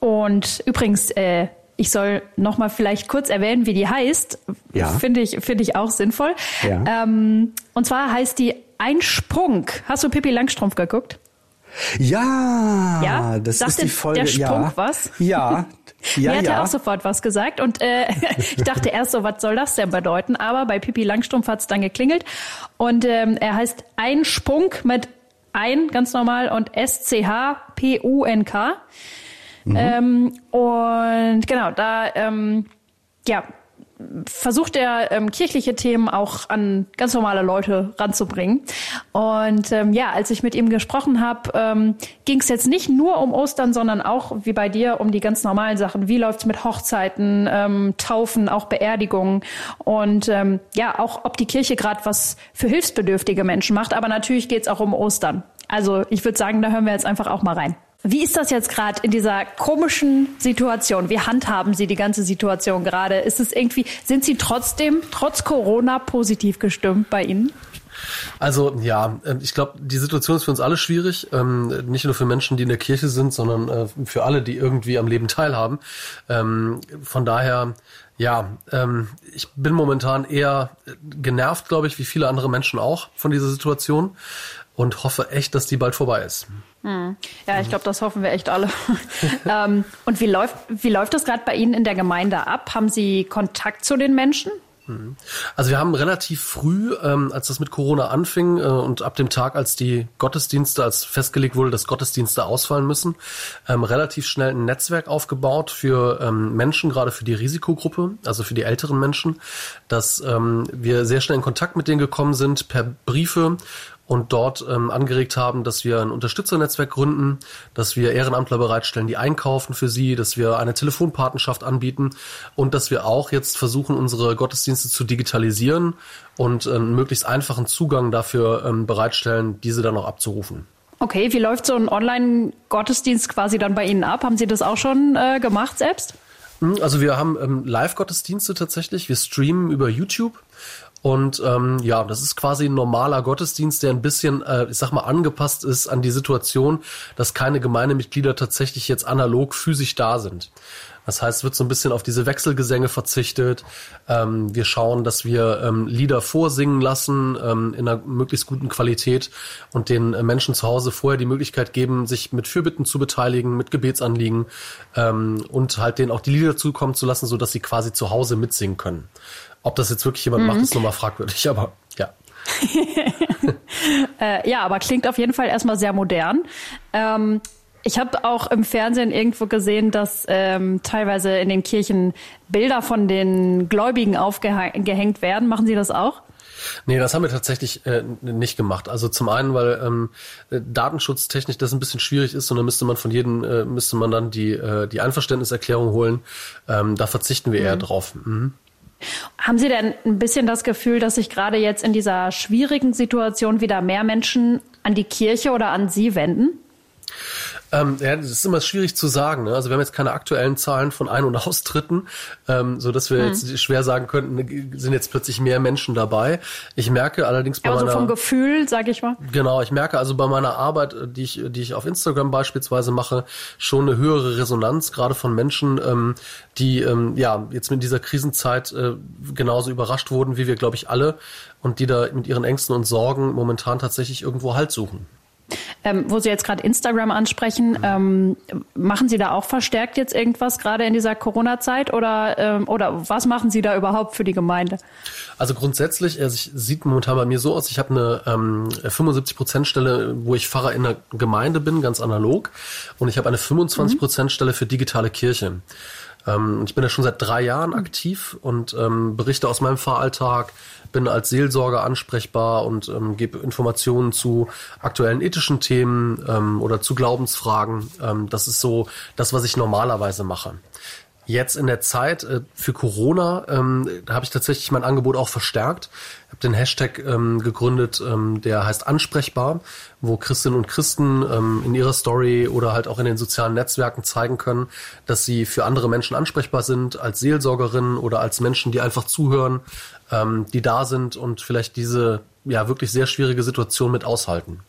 und übrigens, äh, ich soll noch mal vielleicht kurz erwähnen, wie die heißt. Ja. Finde ich, finde ich auch sinnvoll. Ja. Ähm, und zwar heißt die Einsprung. Hast du Pippi Langstrumpf geguckt? Ja, ja? das Sagt ist die Folge. Der Sprung ja. was? Ja. Ja, Mir hat ja. er auch sofort was gesagt und äh, ich dachte erst so, was soll das denn bedeuten? Aber bei Pippi Langstrumpf hat es dann geklingelt und ähm, er heißt Einsprung mit ein ganz normal und S C H P U N K. Mhm. Ähm, und genau da ähm, ja versucht er ähm, kirchliche Themen auch an ganz normale Leute ranzubringen. Und ähm, ja, als ich mit ihm gesprochen habe, ähm, ging es jetzt nicht nur um Ostern, sondern auch wie bei dir um die ganz normalen Sachen. Wie läuft's mit Hochzeiten, ähm, Taufen, auch Beerdigungen und ähm, ja, auch ob die Kirche gerade was für hilfsbedürftige Menschen macht. Aber natürlich geht's auch um Ostern. Also ich würde sagen, da hören wir jetzt einfach auch mal rein. Wie ist das jetzt gerade in dieser komischen Situation? Wie handhaben Sie die ganze Situation gerade? Ist es irgendwie, sind Sie trotzdem, trotz Corona, positiv gestimmt bei Ihnen? Also ja, ähm, ich glaube, die Situation ist für uns alle schwierig. Ähm, nicht nur für Menschen, die in der Kirche sind, sondern äh, für alle, die irgendwie am Leben teilhaben. Ähm, von daher, ja, ich bin momentan eher genervt, glaube ich, wie viele andere Menschen auch von dieser Situation und hoffe echt, dass die bald vorbei ist. Hm. Ja, ich glaube, das hoffen wir echt alle. ähm, und wie läuft, wie läuft das gerade bei Ihnen in der Gemeinde ab? Haben Sie Kontakt zu den Menschen? Mhm. Also wir haben relativ früh, ähm, als das mit Corona anfing äh, und ab dem Tag, als die Gottesdienste, als festgelegt wurde, dass Gottesdienste ausfallen müssen, ähm, relativ schnell ein Netzwerk aufgebaut für ähm, Menschen, gerade für die Risikogruppe, also für die älteren Menschen, dass ähm, wir sehr schnell in Kontakt mit denen gekommen sind per Briefe und dort ähm, angeregt haben, dass wir ein Unterstützernetzwerk gründen, dass wir Ehrenamtler bereitstellen, die einkaufen für sie, dass wir eine Telefonpartnerschaft anbieten und dass wir auch jetzt versuchen, unsere Gottesdienste zu digitalisieren und einen ähm, möglichst einfachen Zugang dafür ähm, bereitstellen, diese dann auch abzurufen. Okay, wie läuft so ein Online-Gottesdienst quasi dann bei Ihnen ab? Haben Sie das auch schon äh, gemacht selbst? Hm, also wir haben ähm, Live-Gottesdienste tatsächlich. Wir streamen über YouTube und ähm, ja, das ist quasi ein normaler Gottesdienst, der ein bisschen, äh, ich sag mal, angepasst ist an die Situation, dass keine Gemeindemitglieder tatsächlich jetzt analog physisch da sind. Das heißt, es wird so ein bisschen auf diese Wechselgesänge verzichtet. Ähm, wir schauen, dass wir ähm, Lieder vorsingen lassen ähm, in einer möglichst guten Qualität und den äh, Menschen zu Hause vorher die Möglichkeit geben, sich mit Fürbitten zu beteiligen, mit Gebetsanliegen ähm, und halt denen auch die Lieder zukommen zu lassen, so dass sie quasi zu Hause mitsingen können. Ob das jetzt wirklich jemand mhm. macht, ist nochmal fragwürdig, aber ja. äh, ja, aber klingt auf jeden Fall erstmal sehr modern. Ähm, ich habe auch im Fernsehen irgendwo gesehen, dass ähm, teilweise in den Kirchen Bilder von den Gläubigen aufgehängt werden. Machen Sie das auch? Nee, das haben wir tatsächlich äh, nicht gemacht. Also zum einen, weil ähm, datenschutztechnisch das ein bisschen schwierig ist und dann müsste man von jedem, äh, müsste man dann die, äh, die Einverständniserklärung holen. Ähm, da verzichten wir mhm. eher drauf. Mhm. Haben Sie denn ein bisschen das Gefühl, dass sich gerade jetzt in dieser schwierigen Situation wieder mehr Menschen an die Kirche oder an Sie wenden? Ähm, ja, das ist immer schwierig zu sagen. Ne? Also wir haben jetzt keine aktuellen Zahlen von Ein- und Austritten, ähm, so dass wir hm. jetzt schwer sagen könnten, ne, sind jetzt plötzlich mehr Menschen dabei. Ich merke allerdings bei also meiner... vom Gefühl, sage ich mal. Genau, ich merke also bei meiner Arbeit, die ich, die ich auf Instagram beispielsweise mache, schon eine höhere Resonanz, gerade von Menschen, ähm, die ähm, ja jetzt mit dieser Krisenzeit äh, genauso überrascht wurden, wie wir, glaube ich, alle, und die da mit ihren Ängsten und Sorgen momentan tatsächlich irgendwo Halt suchen. Ähm, wo Sie jetzt gerade Instagram ansprechen, ähm, machen Sie da auch verstärkt jetzt irgendwas gerade in dieser Corona-Zeit oder, ähm, oder was machen Sie da überhaupt für die Gemeinde? Also grundsätzlich, also ich, sieht momentan bei mir so aus, ich habe eine ähm, 75-Prozent-Stelle, wo ich Pfarrer in der Gemeinde bin, ganz analog, und ich habe eine 25-Prozent-Stelle für digitale Kirche. Ähm, ich bin ja schon seit drei Jahren aktiv und ähm, berichte aus meinem Fahralltag, bin als Seelsorger ansprechbar und ähm, gebe Informationen zu aktuellen ethischen Themen ähm, oder zu Glaubensfragen. Ähm, das ist so das, was ich normalerweise mache. Jetzt in der Zeit äh, für Corona ähm, habe ich tatsächlich mein Angebot auch verstärkt. Ich habe den Hashtag ähm, gegründet, ähm, der heißt ansprechbar, wo Christinnen und Christen ähm, in ihrer Story oder halt auch in den sozialen Netzwerken zeigen können, dass sie für andere Menschen ansprechbar sind, als Seelsorgerin oder als Menschen, die einfach zuhören, ähm, die da sind und vielleicht diese ja wirklich sehr schwierige Situation mit aushalten.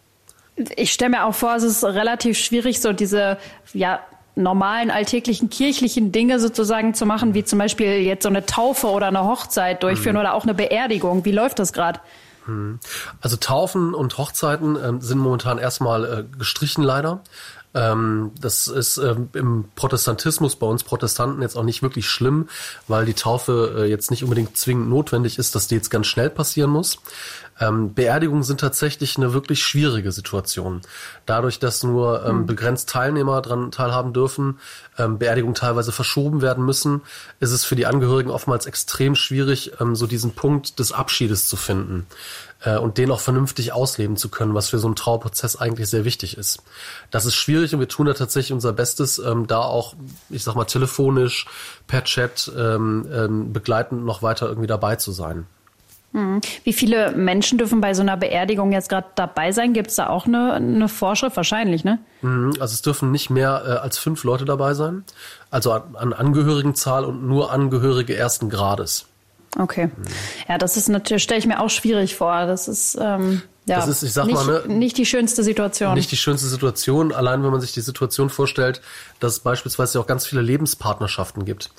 Ich stelle mir auch vor, es ist relativ schwierig, so diese ja normalen alltäglichen kirchlichen Dinge sozusagen zu machen, wie zum Beispiel jetzt so eine Taufe oder eine Hochzeit durchführen mhm. oder auch eine Beerdigung. Wie läuft das gerade? Mhm. Also Taufen und Hochzeiten äh, sind momentan erstmal äh, gestrichen leider. Ähm, das ist ähm, im Protestantismus bei uns Protestanten jetzt auch nicht wirklich schlimm, weil die Taufe äh, jetzt nicht unbedingt zwingend notwendig ist, dass die jetzt ganz schnell passieren muss. Ähm, Beerdigungen sind tatsächlich eine wirklich schwierige Situation. Dadurch, dass nur ähm, hm. begrenzt Teilnehmer daran teilhaben dürfen, ähm, Beerdigungen teilweise verschoben werden müssen, ist es für die Angehörigen oftmals extrem schwierig, ähm, so diesen Punkt des Abschiedes zu finden äh, und den auch vernünftig ausleben zu können, was für so einen Trauerprozess eigentlich sehr wichtig ist. Das ist schwierig und wir tun da tatsächlich unser Bestes, ähm, da auch, ich sag mal, telefonisch, per Chat ähm, begleitend noch weiter irgendwie dabei zu sein. Mhm. Wie viele Menschen dürfen bei so einer Beerdigung jetzt gerade dabei sein? Gibt es da auch eine, eine Vorschrift? Wahrscheinlich, ne? Mhm. Also es dürfen nicht mehr äh, als fünf Leute dabei sein. Also an, an Angehörigenzahl und nur Angehörige ersten Grades. Okay. Ja, das ist natürlich, stelle ich mir auch schwierig vor. Das ist, ähm, ja, das ist, ich sag nicht, mal, ne, nicht die schönste Situation. Nicht die schönste Situation, allein wenn man sich die Situation vorstellt, dass es beispielsweise auch ganz viele Lebenspartnerschaften gibt,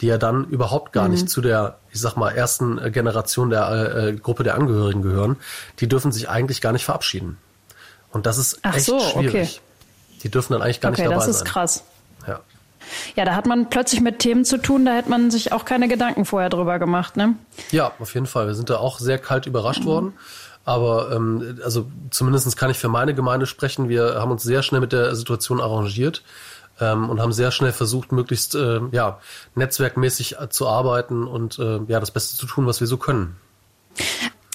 die ja dann überhaupt gar mhm. nicht zu der, ich sag mal, ersten äh, Generation der äh, äh, Gruppe der Angehörigen gehören. Die dürfen sich eigentlich gar nicht verabschieden. Und das ist Ach echt so, schwierig. Okay. Die dürfen dann eigentlich gar okay, nicht dabei sein. sein. Das ist krass. Ja. Ja, da hat man plötzlich mit Themen zu tun, da hätte man sich auch keine Gedanken vorher drüber gemacht, ne? Ja, auf jeden Fall. Wir sind da auch sehr kalt überrascht mhm. worden. Aber ähm, also zumindest kann ich für meine Gemeinde sprechen. Wir haben uns sehr schnell mit der Situation arrangiert ähm, und haben sehr schnell versucht, möglichst äh, ja, netzwerkmäßig äh, zu arbeiten und äh, ja, das Beste zu tun, was wir so können.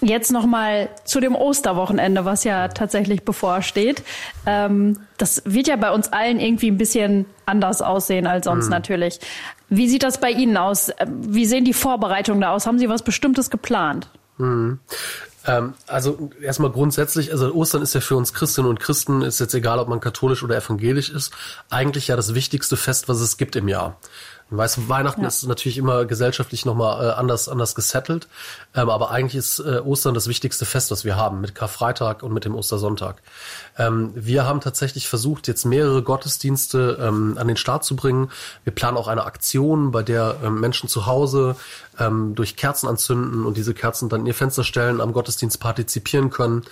Jetzt nochmal zu dem Osterwochenende, was ja tatsächlich bevorsteht. Ähm, das wird ja bei uns allen irgendwie ein bisschen anders aussehen als sonst mhm. natürlich. Wie sieht das bei Ihnen aus? Wie sehen die Vorbereitungen da aus? Haben Sie was Bestimmtes geplant? Mhm. Ähm, also erstmal grundsätzlich, also Ostern ist ja für uns Christinnen und Christen, ist jetzt egal, ob man katholisch oder evangelisch ist, eigentlich ja das wichtigste Fest, was es gibt im Jahr. Weißt Weihnachten ja. ist natürlich immer gesellschaftlich nochmal äh, anders, anders gesettelt. Ähm, aber eigentlich ist äh, Ostern das wichtigste Fest, das wir haben, mit Karfreitag und mit dem Ostersonntag. Ähm, wir haben tatsächlich versucht, jetzt mehrere Gottesdienste ähm, an den Start zu bringen. Wir planen auch eine Aktion, bei der ähm, Menschen zu Hause ähm, durch Kerzen anzünden und diese Kerzen dann in ihr Fenster stellen, am Gottesdienst partizipieren können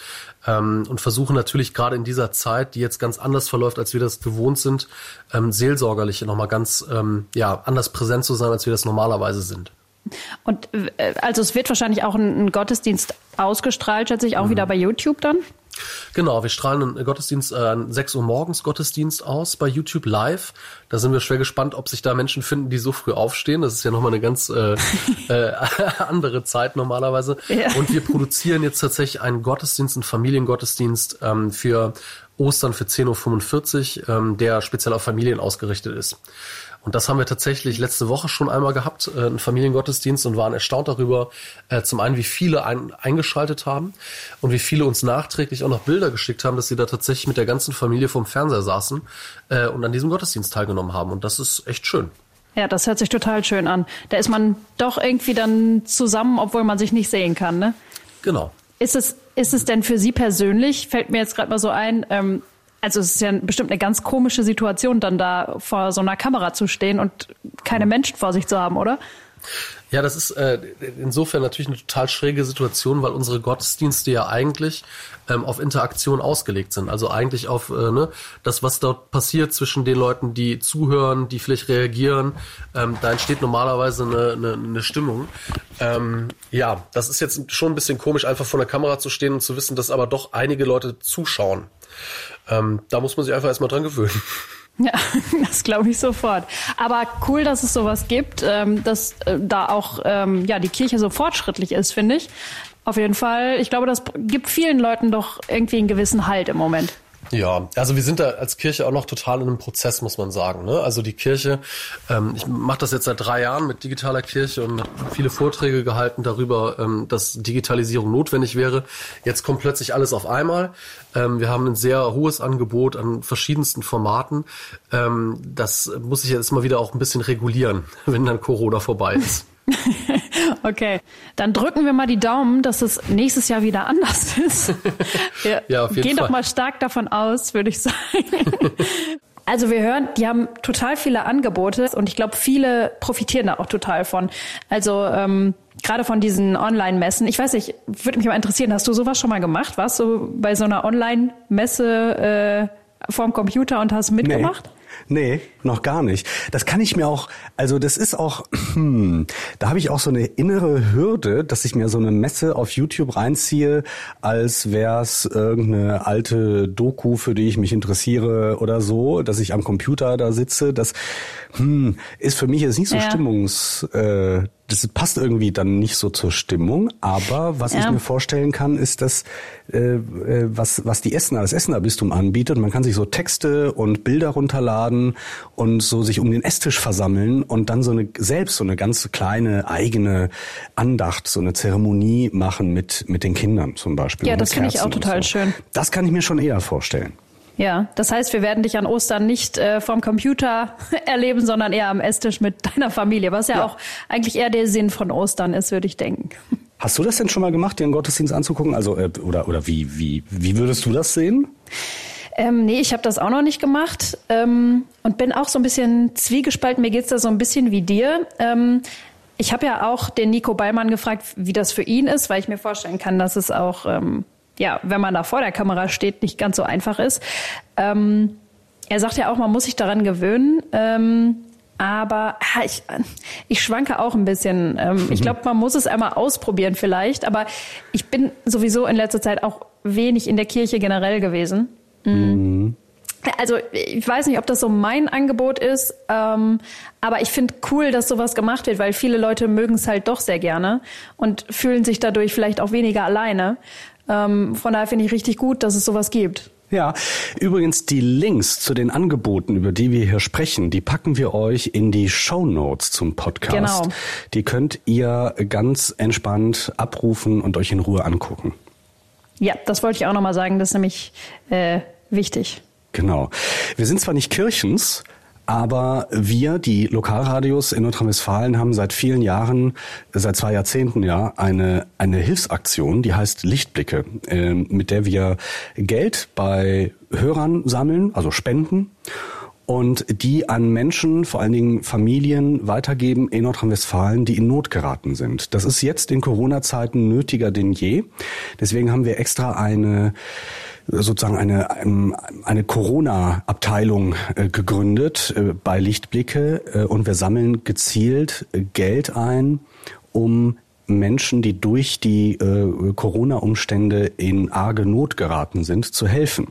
ähm, und versuchen natürlich gerade in dieser Zeit, die jetzt ganz anders verläuft, als wir das gewohnt sind, ähm, seelsorgerlich nochmal ganz ähm, ja, anders präsent zu sein, als wir das normalerweise sind. Und äh, also es wird wahrscheinlich auch ein, ein Gottesdienst ausgestrahlt, schätze ich, auch mhm. wieder bei YouTube dann? Genau, wir strahlen einen Gottesdienst, äh, 6 Uhr morgens Gottesdienst aus bei YouTube live. Da sind wir schwer gespannt, ob sich da Menschen finden, die so früh aufstehen. Das ist ja nochmal eine ganz äh, äh, andere Zeit normalerweise. Ja. Und wir produzieren jetzt tatsächlich einen Gottesdienst, einen Familiengottesdienst ähm, für Ostern für 10.45 Uhr, ähm, der speziell auf Familien ausgerichtet ist. Und das haben wir tatsächlich letzte Woche schon einmal gehabt, äh, einen Familiengottesdienst und waren erstaunt darüber, äh, zum einen, wie viele ein, eingeschaltet haben und wie viele uns nachträglich auch noch Bilder geschickt haben, dass sie da tatsächlich mit der ganzen Familie vorm Fernseher saßen äh, und an diesem Gottesdienst teilgenommen haben. Und das ist echt schön. Ja, das hört sich total schön an. Da ist man doch irgendwie dann zusammen, obwohl man sich nicht sehen kann, ne? Genau. Ist es, ist es denn für Sie persönlich, fällt mir jetzt gerade mal so ein, ähm, also es ist ja bestimmt eine ganz komische Situation, dann da vor so einer Kamera zu stehen und keine Menschen vor sich zu haben, oder? Ja, das ist äh, insofern natürlich eine total schräge Situation, weil unsere Gottesdienste ja eigentlich ähm, auf Interaktion ausgelegt sind. Also eigentlich auf äh, ne, das, was dort passiert zwischen den Leuten, die zuhören, die vielleicht reagieren. Ähm, da entsteht normalerweise eine, eine, eine Stimmung. Ähm, ja, das ist jetzt schon ein bisschen komisch, einfach vor der Kamera zu stehen und zu wissen, dass aber doch einige Leute zuschauen. Ähm, da muss man sich einfach erstmal dran gewöhnen. Ja, das glaube ich sofort. Aber cool, dass es sowas gibt, ähm, dass äh, da auch ähm, ja die Kirche so fortschrittlich ist, finde ich. Auf jeden Fall. Ich glaube, das gibt vielen Leuten doch irgendwie einen gewissen Halt im Moment. Ja, also wir sind da als Kirche auch noch total in einem Prozess, muss man sagen. Ne? Also die Kirche, ähm, ich mache das jetzt seit drei Jahren mit digitaler Kirche und viele Vorträge gehalten darüber, ähm, dass Digitalisierung notwendig wäre. Jetzt kommt plötzlich alles auf einmal. Ähm, wir haben ein sehr hohes Angebot an verschiedensten Formaten. Ähm, das muss ich jetzt mal wieder auch ein bisschen regulieren, wenn dann Corona vorbei ist. okay, dann drücken wir mal die Daumen, dass es nächstes Jahr wieder anders ist. Wir ja, auf jeden gehen Fall. doch mal stark davon aus, würde ich sagen. Also wir hören, die haben total viele Angebote und ich glaube, viele profitieren da auch total von. Also ähm, gerade von diesen Online-Messen. Ich weiß nicht, würde mich mal interessieren, hast du sowas schon mal gemacht? Warst du bei so einer Online-Messe äh, vorm Computer und hast mitgemacht? Nee. Nee, noch gar nicht. Das kann ich mir auch, also das ist auch, hm, da habe ich auch so eine innere Hürde, dass ich mir so eine Messe auf YouTube reinziehe, als wär's irgendeine alte Doku, für die ich mich interessiere oder so, dass ich am Computer da sitze. Das hm, ist für mich jetzt nicht so ja. stimmungs, äh, das passt irgendwie dann nicht so zur Stimmung. Aber was ja. ich mir vorstellen kann, ist, dass äh, äh, was was die Essener, das Essener Bistum anbietet. Man kann sich so Texte und Bilder runterladen und so sich um den Esstisch versammeln und dann so eine selbst so eine ganz kleine eigene Andacht, so eine Zeremonie machen mit mit den Kindern zum Beispiel. Ja, das finde ich auch total so. schön. Das kann ich mir schon eher vorstellen. Ja, das heißt, wir werden dich an Ostern nicht äh, vom Computer erleben, sondern eher am Esstisch mit deiner Familie, was ja, ja, auch eigentlich eher der Sinn von Ostern ist, würde ich denken. Hast du das denn schon mal gemacht, dir einen Gottesdienst anzugucken? Also äh, oder oder wie wie wie würdest du das sehen? Ähm, nee, ich habe das auch noch nicht gemacht ähm, und bin auch so ein bisschen zwiegespalten. Mir geht's da so ein bisschen wie dir. Ähm, ich habe ja auch den Nico Ballmann gefragt, wie das für ihn ist, weil ich mir vorstellen kann, dass es auch ähm, ja, wenn man da vor der Kamera steht, nicht ganz so einfach ist. Ähm, er sagt ja auch, man muss sich daran gewöhnen. Ähm, aber ich, ich schwanke auch ein bisschen. Ähm, ich glaube, man muss es einmal ausprobieren vielleicht. Aber ich bin sowieso in letzter Zeit auch wenig in der Kirche generell gewesen. Mhm. Also ich weiß nicht, ob das so mein Angebot ist, ähm, aber ich finde cool, dass sowas gemacht wird, weil viele Leute mögen es halt doch sehr gerne und fühlen sich dadurch vielleicht auch weniger alleine. Ähm, von daher finde ich richtig gut, dass es sowas gibt. Ja, übrigens die Links zu den Angeboten, über die wir hier sprechen, die packen wir euch in die Show Notes zum Podcast. Genau. Die könnt ihr ganz entspannt abrufen und euch in Ruhe angucken. Ja, das wollte ich auch nochmal sagen, das ist nämlich äh, wichtig. Genau. Wir sind zwar nicht Kirchens, aber wir, die Lokalradios in Nordrhein-Westfalen, haben seit vielen Jahren, seit zwei Jahrzehnten ja, eine, eine Hilfsaktion, die heißt Lichtblicke, äh, mit der wir Geld bei Hörern sammeln, also spenden und die an Menschen, vor allen Dingen Familien, weitergeben in Nordrhein-Westfalen, die in Not geraten sind. Das ist jetzt in Corona-Zeiten nötiger denn je. Deswegen haben wir extra eine sozusagen eine, eine Corona-Abteilung äh, gegründet äh, bei Lichtblicke äh, und wir sammeln gezielt Geld ein, um Menschen, die durch die Corona-Umstände in arge Not geraten sind, zu helfen.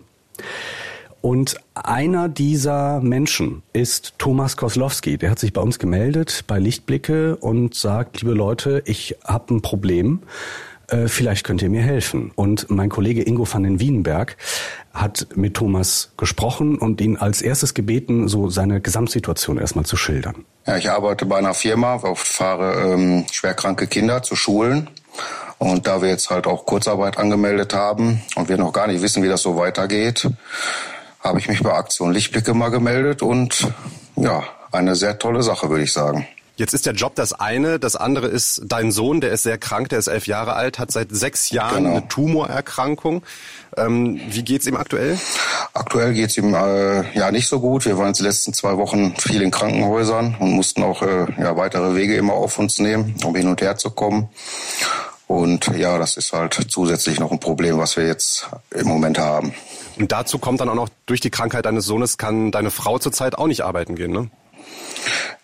Und einer dieser Menschen ist Thomas Koslowski. Der hat sich bei uns gemeldet bei Lichtblicke und sagt, liebe Leute, ich habe ein Problem äh, vielleicht könnt ihr mir helfen. Und mein Kollege Ingo van den Wienberg hat mit Thomas gesprochen und ihn als erstes gebeten, so seine Gesamtsituation erstmal zu schildern. Ja, ich arbeite bei einer Firma, oft fahre ähm, schwerkranke Kinder zu Schulen. Und da wir jetzt halt auch Kurzarbeit angemeldet haben und wir noch gar nicht wissen, wie das so weitergeht, habe ich mich bei Aktion Lichtblicke mal gemeldet und ja, eine sehr tolle Sache, würde ich sagen. Jetzt ist der Job das eine, das andere ist dein Sohn, der ist sehr krank, der ist elf Jahre alt, hat seit sechs Jahren genau. eine Tumorerkrankung. Ähm, wie geht's ihm aktuell? Aktuell geht's ihm äh, ja nicht so gut. Wir waren jetzt die letzten zwei Wochen viel in Krankenhäusern und mussten auch äh, ja, weitere Wege immer auf uns nehmen, um hin und her zu kommen. Und ja, das ist halt zusätzlich noch ein Problem, was wir jetzt im Moment haben. Und dazu kommt dann auch noch, durch die Krankheit deines Sohnes kann deine Frau zurzeit auch nicht arbeiten gehen, ne?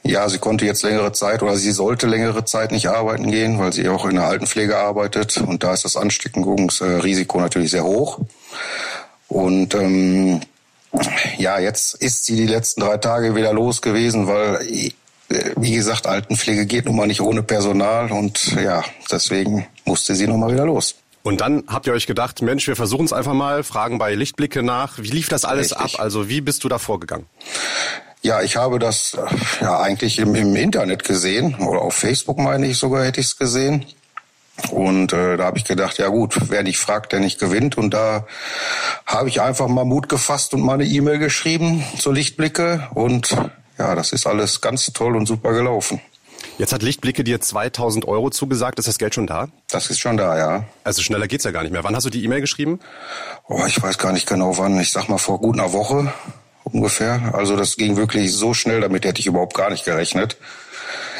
Ja, sie konnte jetzt längere Zeit oder sie sollte längere Zeit nicht arbeiten gehen, weil sie auch in der Altenpflege arbeitet und da ist das Ansteckungsrisiko natürlich sehr hoch. Und ähm, ja, jetzt ist sie die letzten drei Tage wieder los gewesen, weil wie gesagt, Altenpflege geht nun mal nicht ohne Personal und ja, deswegen musste sie nun mal wieder los. Und dann habt ihr euch gedacht, Mensch, wir versuchen es einfach mal, fragen bei Lichtblicke nach. Wie lief das alles Richtig. ab? Also wie bist du da vorgegangen? Ja, ich habe das äh, ja eigentlich im, im Internet gesehen oder auf Facebook meine ich sogar hätte ich es gesehen. Und äh, da habe ich gedacht, ja gut, wer nicht fragt, der nicht gewinnt. Und da habe ich einfach mal Mut gefasst und mal eine E-Mail geschrieben zur Lichtblicke. Und ja, das ist alles ganz toll und super gelaufen. Jetzt hat Lichtblicke dir 2000 Euro zugesagt. Ist das Geld schon da? Das ist schon da, ja. Also schneller geht's ja gar nicht mehr. Wann hast du die E-Mail geschrieben? Oh, ich weiß gar nicht genau wann. Ich sag mal vor gut einer Woche ungefähr. Also das ging wirklich so schnell, damit hätte ich überhaupt gar nicht gerechnet.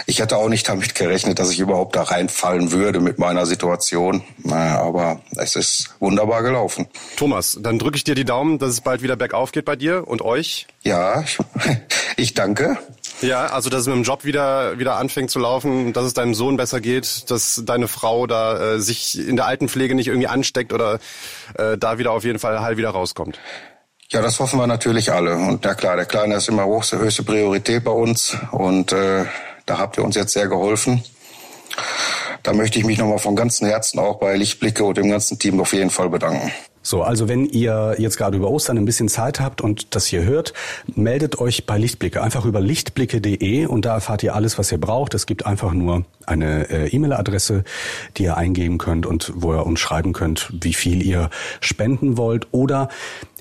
ich hätte auch nicht damit gerechnet, dass ich überhaupt da reinfallen würde mit meiner Situation. Aber es ist wunderbar gelaufen. Thomas, dann drücke ich dir die Daumen, dass es bald wieder bergauf geht bei dir und euch. Ja, ich danke. Ja, also dass es mit dem Job wieder wieder anfängt zu laufen, dass es deinem Sohn besser geht, dass deine Frau da äh, sich in der Altenpflege nicht irgendwie ansteckt oder äh, da wieder auf jeden Fall heil wieder rauskommt. Ja, das hoffen wir natürlich alle. Und na klar, der Kleine ist immer hochste, höchste Priorität bei uns und äh, da habt ihr uns jetzt sehr geholfen. Da möchte ich mich nochmal von ganzem Herzen auch bei Lichtblicke und dem ganzen Team auf jeden Fall bedanken. So, also wenn ihr jetzt gerade über Ostern ein bisschen Zeit habt und das hier hört, meldet euch bei Lichtblicke. Einfach über lichtblicke.de und da erfahrt ihr alles, was ihr braucht. Es gibt einfach nur eine äh, E-Mail-Adresse, die ihr eingeben könnt und wo ihr uns schreiben könnt, wie viel ihr spenden wollt. Oder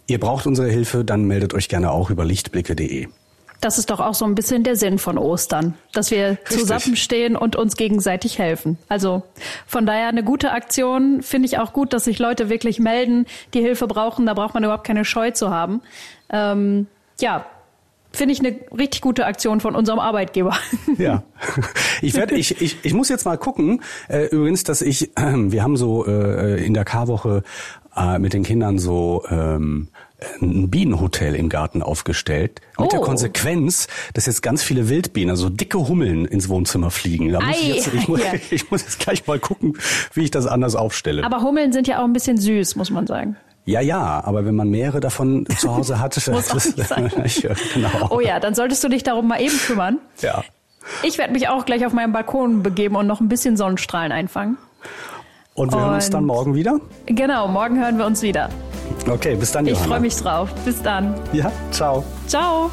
ihr braucht unsere Hilfe, dann meldet euch gerne auch über lichtblicke.de. Das ist doch auch so ein bisschen der Sinn von Ostern, dass wir Richtig. zusammenstehen und uns gegenseitig helfen. Also von daher eine gute Aktion. Finde ich auch gut, dass sich Leute wirklich melden, die Hilfe brauchen. Da braucht man überhaupt keine Scheu zu haben. Ähm, ja, finde ich eine richtig gute Aktion von unserem Arbeitgeber. Ja, ich werde, ich, ich, ich muss jetzt mal gucken. Äh, übrigens, dass ich, äh, wir haben so äh, in der Karwoche äh, mit den Kindern so ähm, ein Bienenhotel im Garten aufgestellt. Mit oh. der Konsequenz, dass jetzt ganz viele Wildbienen, also dicke Hummeln ins Wohnzimmer fliegen. Da muss Ei, ich, jetzt, ich, muss, ich muss jetzt gleich mal gucken, wie ich das anders aufstelle. Aber Hummeln sind ja auch ein bisschen süß, muss man sagen. Ja, ja, aber wenn man mehrere davon zu Hause hat, muss das, sein. genau. Oh ja, dann solltest du dich darum mal eben kümmern. Ja. Ich werde mich auch gleich auf meinen Balkon begeben und noch ein bisschen Sonnenstrahlen einfangen. Und wir und hören uns dann morgen wieder? Genau, morgen hören wir uns wieder. Okay, bis dann, Johanna. Ich freue mich drauf. Bis dann. Ja, ciao. Ciao.